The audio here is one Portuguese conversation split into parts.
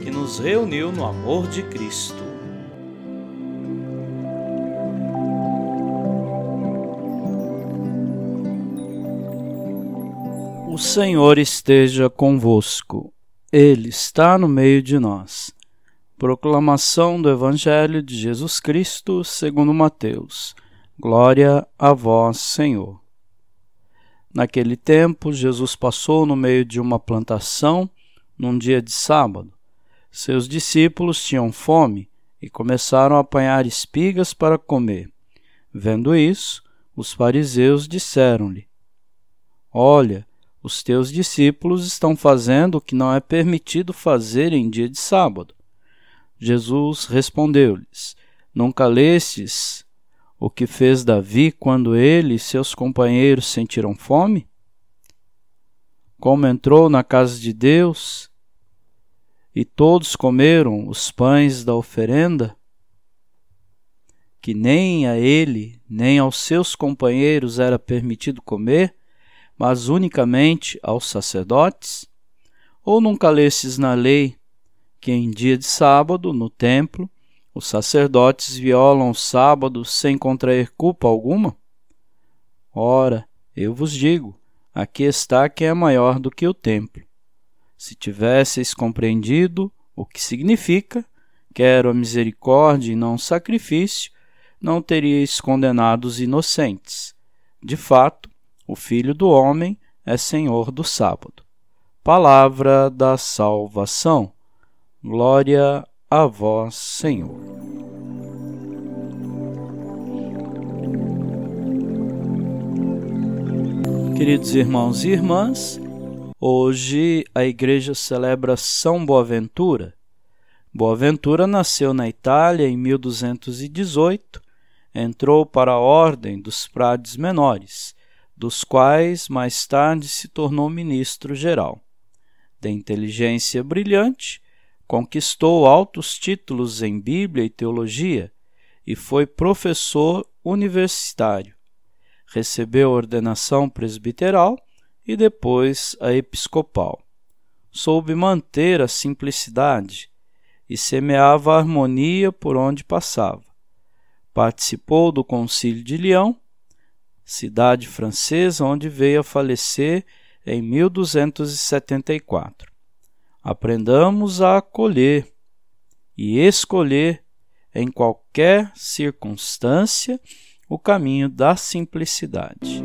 que nos reuniu no amor de Cristo. O Senhor esteja convosco, Ele está no meio de nós. Proclamação do Evangelho de Jesus Cristo segundo Mateus. Glória a vós, Senhor. Naquele tempo, Jesus passou no meio de uma plantação num dia de sábado. Seus discípulos tinham fome e começaram a apanhar espigas para comer. Vendo isso, os fariseus disseram-lhe: Olha, os teus discípulos estão fazendo o que não é permitido fazer em dia de sábado. Jesus respondeu-lhes: Nunca lestes o que fez Davi quando ele e seus companheiros sentiram fome? Como entrou na casa de Deus e todos comeram os pães da oferenda, que nem a ele nem aos seus companheiros era permitido comer, mas unicamente aos sacerdotes? Ou nunca lestes na lei que em dia de sábado, no templo, os sacerdotes violam o sábado sem contrair culpa alguma? Ora, eu vos digo: aqui está quem é maior do que o templo. Se tivesseis compreendido o que significa, quero a misericórdia e não o sacrifício, não teríeis condenado os inocentes. De fato, o Filho do Homem é Senhor do sábado. Palavra da salvação. Glória a vós, Senhor. Queridos irmãos e irmãs, Hoje a igreja celebra São Boaventura. Boaventura nasceu na Itália em 1218, entrou para a ordem dos frades menores, dos quais mais tarde se tornou ministro geral. De inteligência brilhante, conquistou altos títulos em Bíblia e teologia e foi professor universitário. Recebeu ordenação presbiteral e depois a episcopal. Soube manter a simplicidade e semeava a harmonia por onde passava. Participou do Concílio de Lyon, cidade francesa onde veio a falecer em 1274. Aprendamos a acolher e escolher em qualquer circunstância o caminho da simplicidade.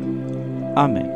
Amém.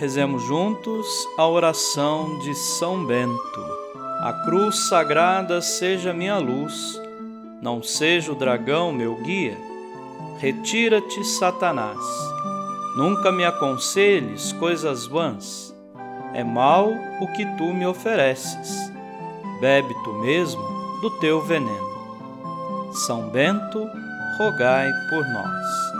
Rezemos juntos a oração de São Bento. A cruz sagrada seja minha luz, não seja o dragão meu guia. Retira-te, Satanás. Nunca me aconselhes coisas vãs. É mal o que tu me ofereces. Bebe tu mesmo do teu veneno. São Bento, rogai por nós.